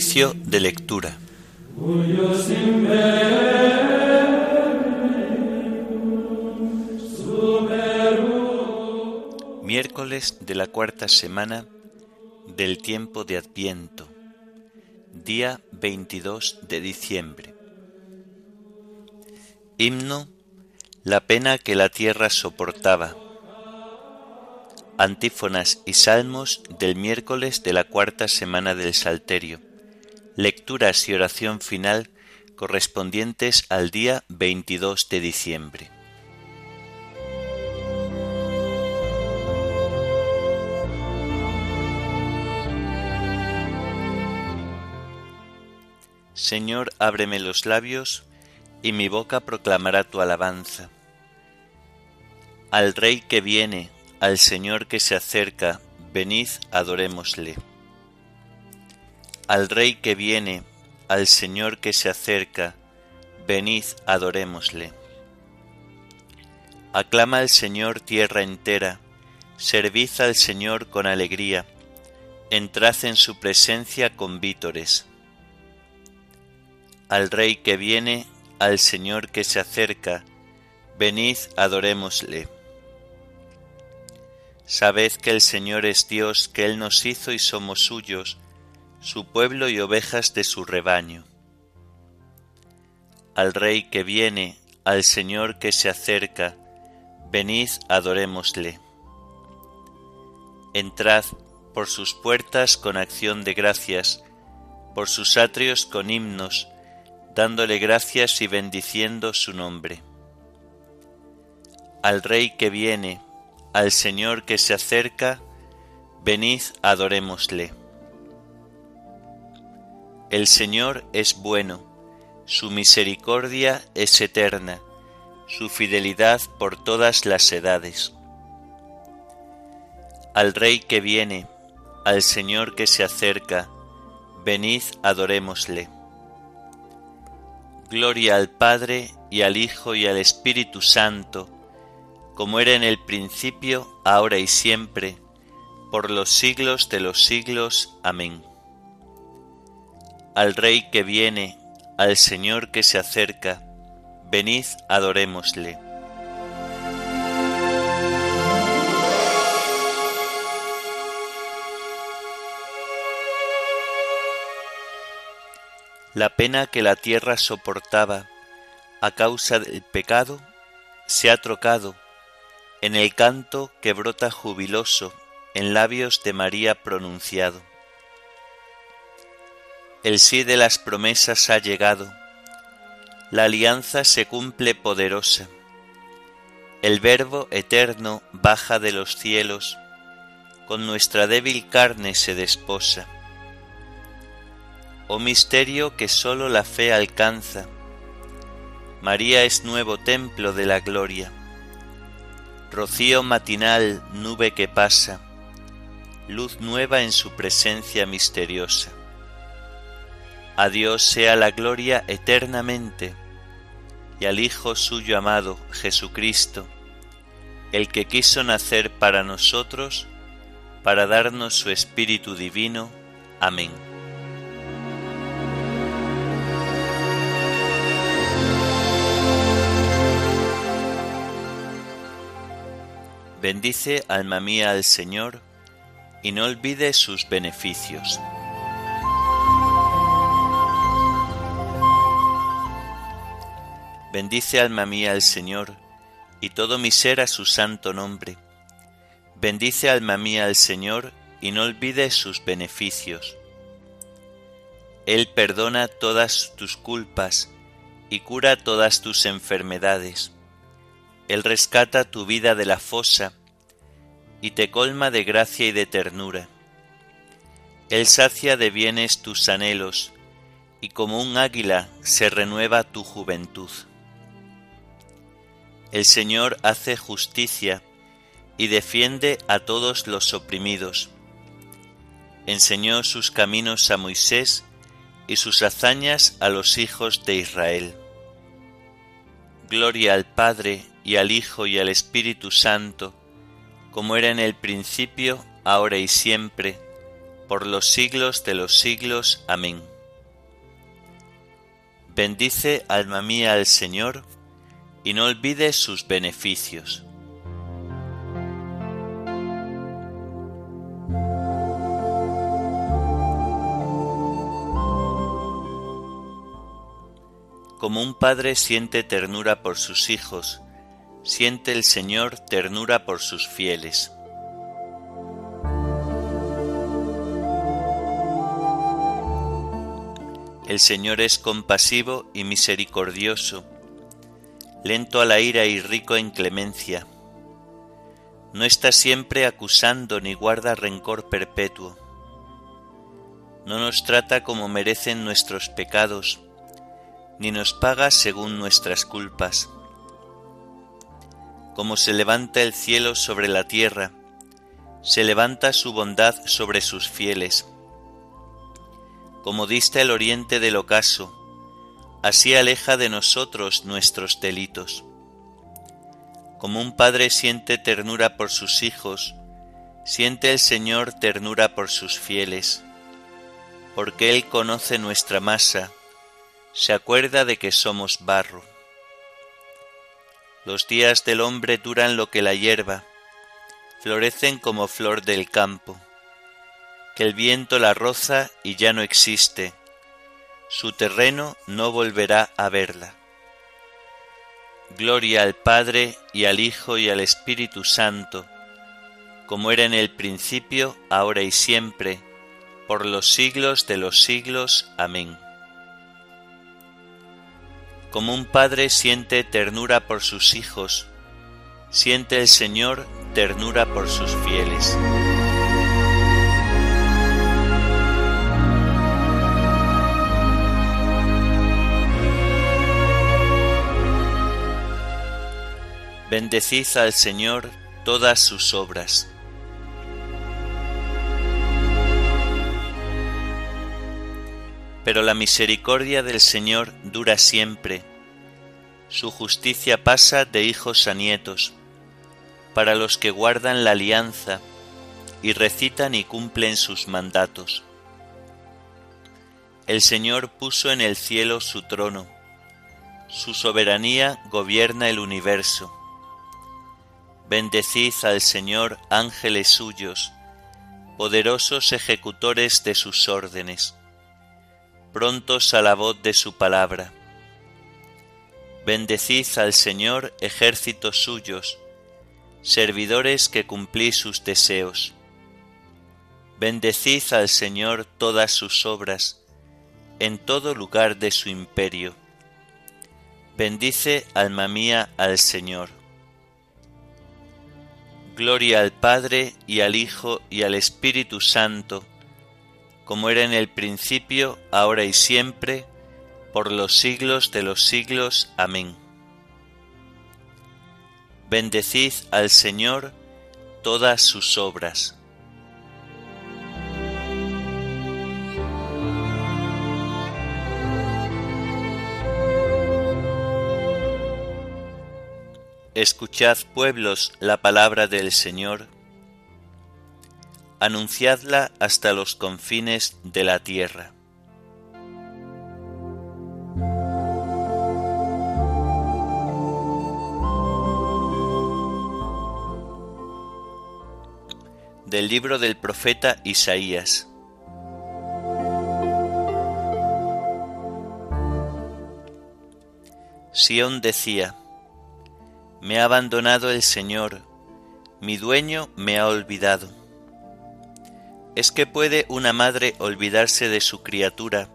Oficio de lectura. Miércoles de la cuarta semana del tiempo de Adviento, día 22 de diciembre. Himno, la pena que la tierra soportaba Antífonas y salmos del miércoles de la cuarta semana del Salterio. Lecturas y oración final correspondientes al día 22 de diciembre. Señor, ábreme los labios, y mi boca proclamará tu alabanza. Al Rey que viene, al Señor que se acerca, venid, adorémosle. Al Rey que viene, al Señor que se acerca, venid, adorémosle. Aclama al Señor tierra entera, servid al Señor con alegría, entrad en su presencia con vítores. Al Rey que viene, al Señor que se acerca, venid, adorémosle. Sabed que el Señor es Dios, que Él nos hizo y somos suyos, su pueblo y ovejas de su rebaño. Al Rey que viene, al Señor que se acerca, venid, adorémosle. Entrad por sus puertas con acción de gracias, por sus atrios con himnos, dándole gracias y bendiciendo su nombre. Al Rey que viene, al Señor que se acerca, venid adorémosle. El Señor es bueno, su misericordia es eterna, su fidelidad por todas las edades. Al Rey que viene, al Señor que se acerca, venid adorémosle. Gloria al Padre y al Hijo y al Espíritu Santo, como era en el principio, ahora y siempre, por los siglos de los siglos. Amén. Al Rey que viene, al Señor que se acerca, venid adorémosle. La pena que la tierra soportaba a causa del pecado se ha trocado en el canto que brota jubiloso en labios de María pronunciado. El sí de las promesas ha llegado, la alianza se cumple poderosa, el Verbo eterno baja de los cielos, con nuestra débil carne se desposa. Oh misterio que sólo la fe alcanza, María es nuevo templo de la gloria. Rocío matinal, nube que pasa, luz nueva en su presencia misteriosa. A Dios sea la gloria eternamente, y al Hijo suyo amado, Jesucristo, el que quiso nacer para nosotros, para darnos su Espíritu Divino. Amén. Bendice alma mía al Señor y no olvide sus beneficios. Bendice alma mía al Señor y todo mi ser a su santo nombre. Bendice alma mía al Señor y no olvide sus beneficios. Él perdona todas tus culpas y cura todas tus enfermedades él rescata tu vida de la fosa y te colma de gracia y de ternura. Él sacia de bienes tus anhelos y como un águila se renueva tu juventud. El Señor hace justicia y defiende a todos los oprimidos. Enseñó sus caminos a Moisés y sus hazañas a los hijos de Israel. Gloria al Padre y al Hijo y al Espíritu Santo, como era en el principio, ahora y siempre, por los siglos de los siglos. Amén. Bendice, alma mía, al Señor, y no olvides sus beneficios. Como un padre siente ternura por sus hijos, siente el Señor ternura por sus fieles. El Señor es compasivo y misericordioso, lento a la ira y rico en clemencia. No está siempre acusando ni guarda rencor perpetuo. No nos trata como merecen nuestros pecados, ni nos paga según nuestras culpas. Como se levanta el cielo sobre la tierra, se levanta su bondad sobre sus fieles como dista el oriente del ocaso, así aleja de nosotros nuestros delitos. Como un padre siente ternura por sus hijos, siente el Señor ternura por sus fieles, porque Él conoce nuestra masa, se acuerda de que somos barro. Los días del hombre duran lo que la hierba, florecen como flor del campo que el viento la roza y ya no existe, su terreno no volverá a verla. Gloria al Padre y al Hijo y al Espíritu Santo, como era en el principio, ahora y siempre, por los siglos de los siglos. Amén. Como un padre siente ternura por sus hijos, siente el Señor ternura por sus fieles. Bendecid al Señor todas sus obras. Pero la misericordia del Señor dura siempre, su justicia pasa de hijos a nietos, para los que guardan la alianza y recitan y cumplen sus mandatos. El Señor puso en el cielo su trono, su soberanía gobierna el universo Bendecid al Señor ángeles suyos, poderosos ejecutores de sus órdenes, prontos a la voz de su palabra. Bendecid al Señor ejércitos suyos, servidores que cumplís sus deseos. Bendecid al Señor todas sus obras, en todo lugar de su imperio. Bendice, alma mía, al Señor. Gloria al Padre y al Hijo y al Espíritu Santo, como era en el principio, ahora y siempre, por los siglos de los siglos. Amén. Bendecid al Señor todas sus obras. Escuchad pueblos la palabra del Señor, anunciadla hasta los confines de la tierra. Del libro del profeta Isaías. Sión decía, me ha abandonado el Señor, mi dueño me ha olvidado. ¿Es que puede una madre olvidarse de su criatura,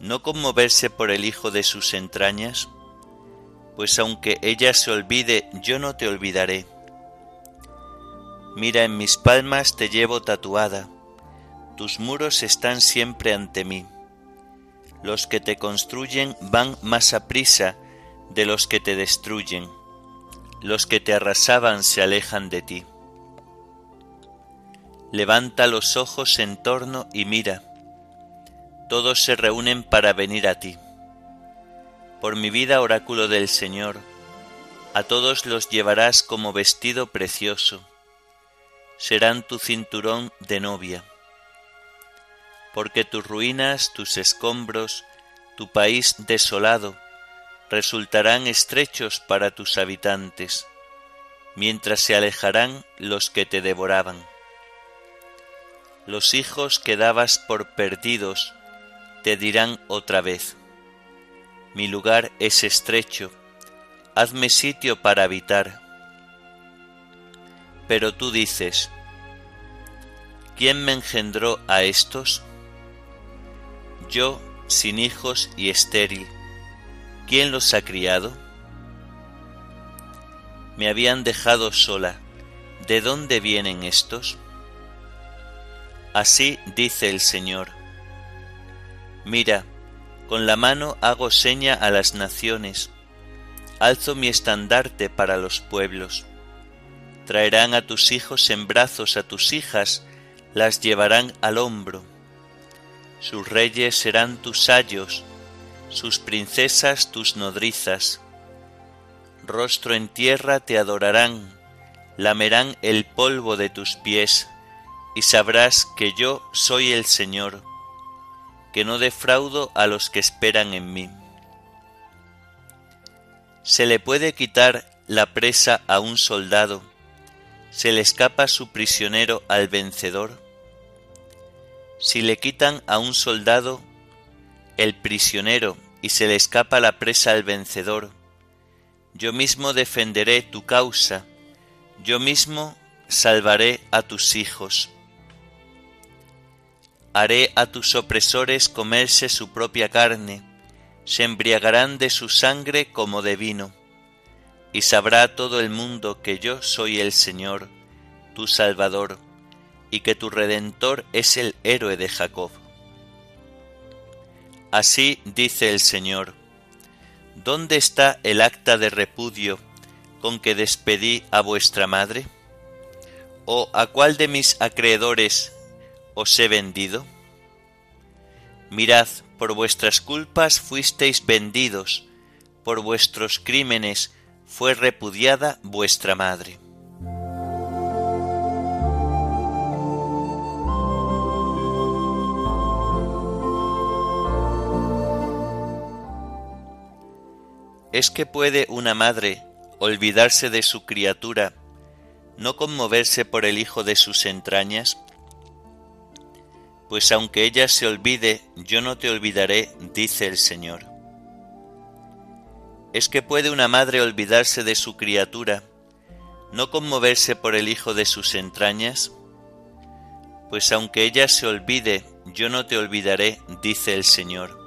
no conmoverse por el hijo de sus entrañas? Pues aunque ella se olvide, yo no te olvidaré. Mira, en mis palmas te llevo tatuada, tus muros están siempre ante mí. Los que te construyen van más a prisa de los que te destruyen los que te arrasaban se alejan de ti. Levanta los ojos en torno y mira, todos se reúnen para venir a ti. Por mi vida, oráculo del Señor, a todos los llevarás como vestido precioso, serán tu cinturón de novia. porque tus ruinas, tus escombros, tu país desolado, resultarán estrechos para tus habitantes, mientras se alejarán los que te devoraban. Los hijos que dabas por perdidos te dirán otra vez, mi lugar es estrecho, hazme sitio para habitar. Pero tú dices, ¿quién me engendró a estos? Yo, sin hijos y estéril, ¿quién los ha criado? Me habían dejado sola, ¿de dónde vienen estos? Así dice el Señor. Mira, con la mano hago seña a las naciones, alzo mi estandarte para los pueblos. Traerán a tus hijos en brazos, a tus hijas las llevarán al hombro. Sus reyes serán tus sayos, sus princesas tus nodrizas. Rostro en tierra te adorarán, lamerán el polvo de tus pies, y sabrás que yo soy el Señor, que no defraudo a los que esperan en mí. Se le puede quitar la presa a un soldado, se le escapa su prisionero al vencedor. Si le quitan a un soldado el prisionero y se le escapa la presa al vencedor, yo mismo defenderé tu causa, yo mismo salvaré a tus hijos. Haré a tus opresores comerse su propia carne, se embriagarán de su sangre como de vino, y sabrá todo el mundo que yo soy el Señor, tu Salvador, y que tu Redentor es el héroe de Jacob. Así dice el Señor, ¿dónde está el acta de repudio con que despedí a vuestra madre? ¿O a cuál de mis acreedores os he vendido? Mirad, por vuestras culpas fuisteis vendidos, por vuestros crímenes fue repudiada vuestra madre. ¿Es que puede una madre olvidarse de su criatura, no conmoverse por el hijo de sus entrañas? Pues aunque ella se olvide, yo no te olvidaré, dice el Señor. ¿Es que puede una madre olvidarse de su criatura, no conmoverse por el hijo de sus entrañas? Pues aunque ella se olvide, yo no te olvidaré, dice el Señor.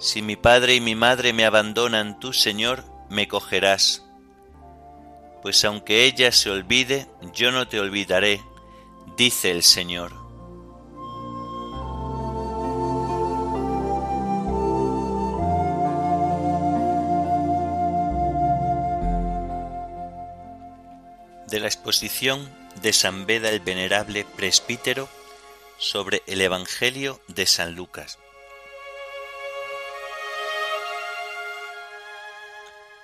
Si mi padre y mi madre me abandonan, tú, Señor, me cogerás. Pues aunque ella se olvide, yo no te olvidaré, dice el Señor. De la exposición de San Beda el Venerable Presbítero sobre el Evangelio de San Lucas.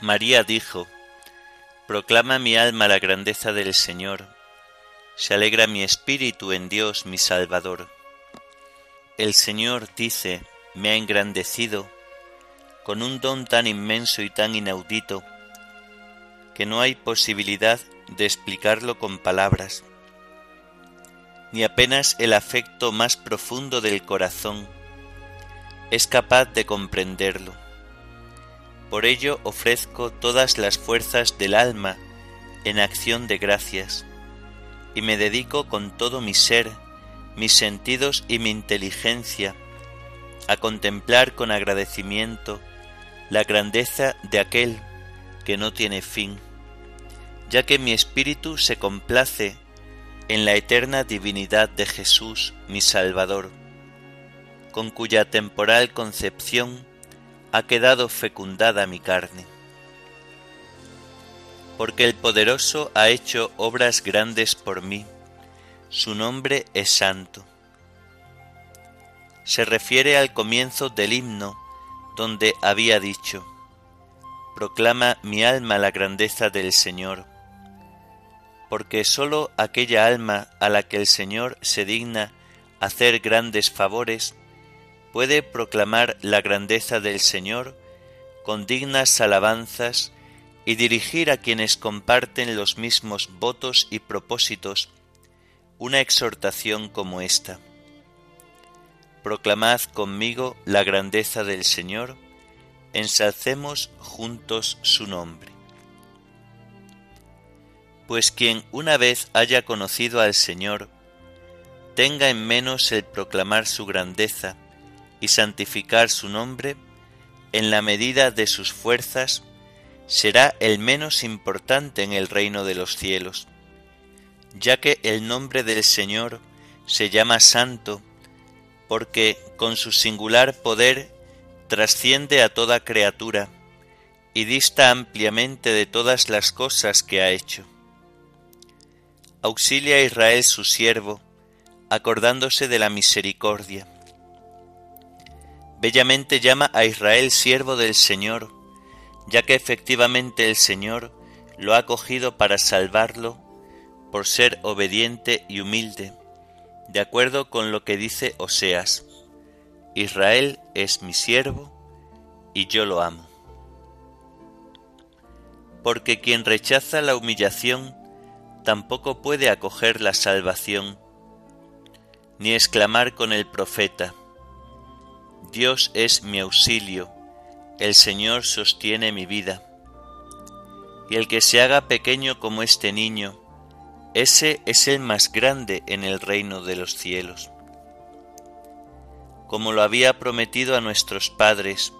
María dijo, Proclama mi alma la grandeza del Señor, se alegra mi espíritu en Dios mi Salvador. El Señor dice, me ha engrandecido con un don tan inmenso y tan inaudito que no hay posibilidad de explicarlo con palabras, ni apenas el afecto más profundo del corazón es capaz de comprenderlo por ello ofrezco todas las fuerzas del alma en acción de gracias, y me dedico con todo mi ser, mis sentidos y mi inteligencia a contemplar con agradecimiento la grandeza de aquel que no tiene fin, ya que mi espíritu se complace en la eterna divinidad de Jesús, mi Salvador, con cuya temporal concepción ha quedado fecundada mi carne. Porque el poderoso ha hecho obras grandes por mí, su nombre es santo. Se refiere al comienzo del himno, donde había dicho, Proclama mi alma la grandeza del Señor, porque sólo aquella alma a la que el Señor se digna hacer grandes favores, puede proclamar la grandeza del Señor con dignas alabanzas y dirigir a quienes comparten los mismos votos y propósitos una exhortación como esta. Proclamad conmigo la grandeza del Señor, ensalcemos juntos su nombre. Pues quien una vez haya conocido al Señor, tenga en menos el proclamar su grandeza y santificar su nombre, en la medida de sus fuerzas, será el menos importante en el reino de los cielos, ya que el nombre del Señor se llama Santo, porque con su singular poder trasciende a toda criatura y dista ampliamente de todas las cosas que ha hecho. Auxilia a Israel su siervo, acordándose de la misericordia. Bellamente llama a Israel siervo del Señor, ya que efectivamente el Señor lo ha cogido para salvarlo por ser obediente y humilde, de acuerdo con lo que dice Oseas, Israel es mi siervo y yo lo amo. Porque quien rechaza la humillación tampoco puede acoger la salvación, ni exclamar con el profeta, Dios es mi auxilio, el Señor sostiene mi vida. Y el que se haga pequeño como este niño, ese es el más grande en el reino de los cielos. Como lo había prometido a nuestros padres,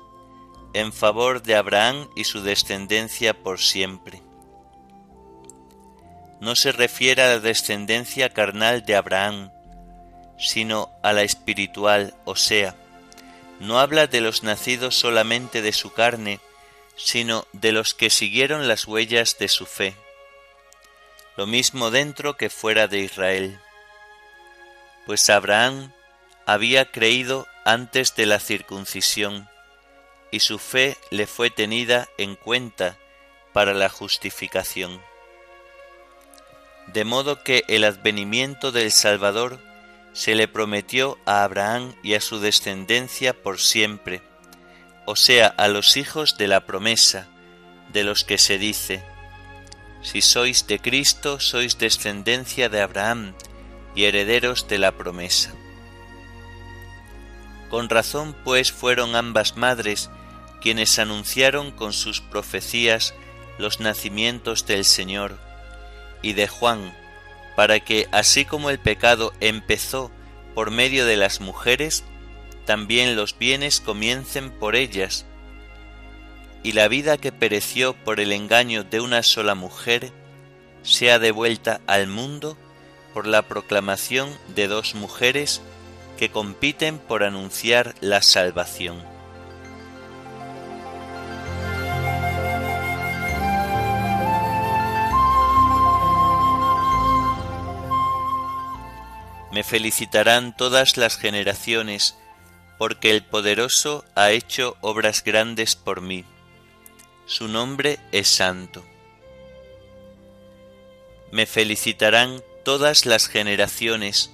en favor de Abraham y su descendencia por siempre. No se refiere a la descendencia carnal de Abraham, sino a la espiritual, o sea, no habla de los nacidos solamente de su carne, sino de los que siguieron las huellas de su fe. Lo mismo dentro que fuera de Israel. Pues Abraham había creído antes de la circuncisión, y su fe le fue tenida en cuenta para la justificación. De modo que el advenimiento del Salvador se le prometió a Abraham y a su descendencia por siempre, o sea, a los hijos de la promesa, de los que se dice, si sois de Cristo, sois descendencia de Abraham y herederos de la promesa. Con razón, pues, fueron ambas madres quienes anunciaron con sus profecías los nacimientos del Señor y de Juan, para que así como el pecado empezó por medio de las mujeres, también los bienes comiencen por ellas, y la vida que pereció por el engaño de una sola mujer sea devuelta al mundo por la proclamación de dos mujeres que compiten por anunciar la salvación. Me felicitarán todas las generaciones, porque el poderoso ha hecho obras grandes por mí. Su nombre es santo. Me felicitarán todas las generaciones,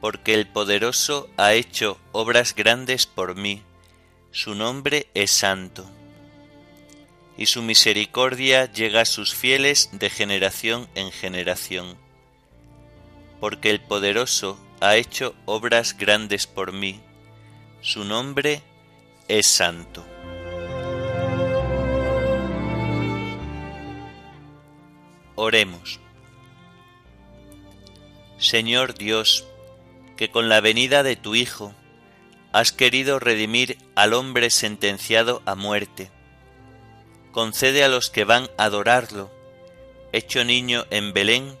porque el poderoso ha hecho obras grandes por mí. Su nombre es santo. Y su misericordia llega a sus fieles de generación en generación porque el poderoso ha hecho obras grandes por mí. Su nombre es santo. Oremos. Señor Dios, que con la venida de tu Hijo has querido redimir al hombre sentenciado a muerte. Concede a los que van a adorarlo, hecho niño en Belén,